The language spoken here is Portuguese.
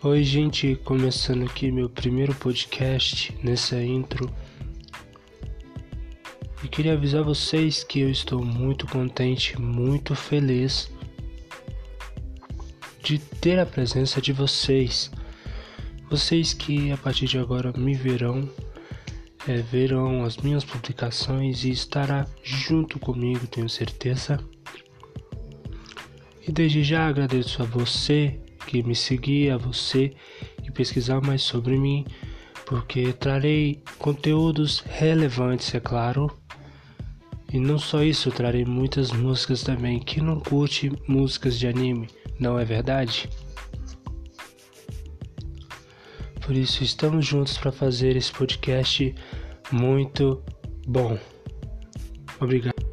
Oi, gente, começando aqui meu primeiro podcast nessa intro. E queria avisar vocês que eu estou muito contente, muito feliz de ter a presença de vocês. Vocês que a partir de agora me verão, é, verão as minhas publicações e estará junto comigo, tenho certeza. E desde já agradeço a você que me seguir, a você que pesquisar mais sobre mim, porque trarei conteúdos relevantes, é claro. E não só isso, trarei muitas músicas também. Que não curte músicas de anime, não é verdade? Por isso estamos juntos para fazer esse podcast muito bom. Obrigado.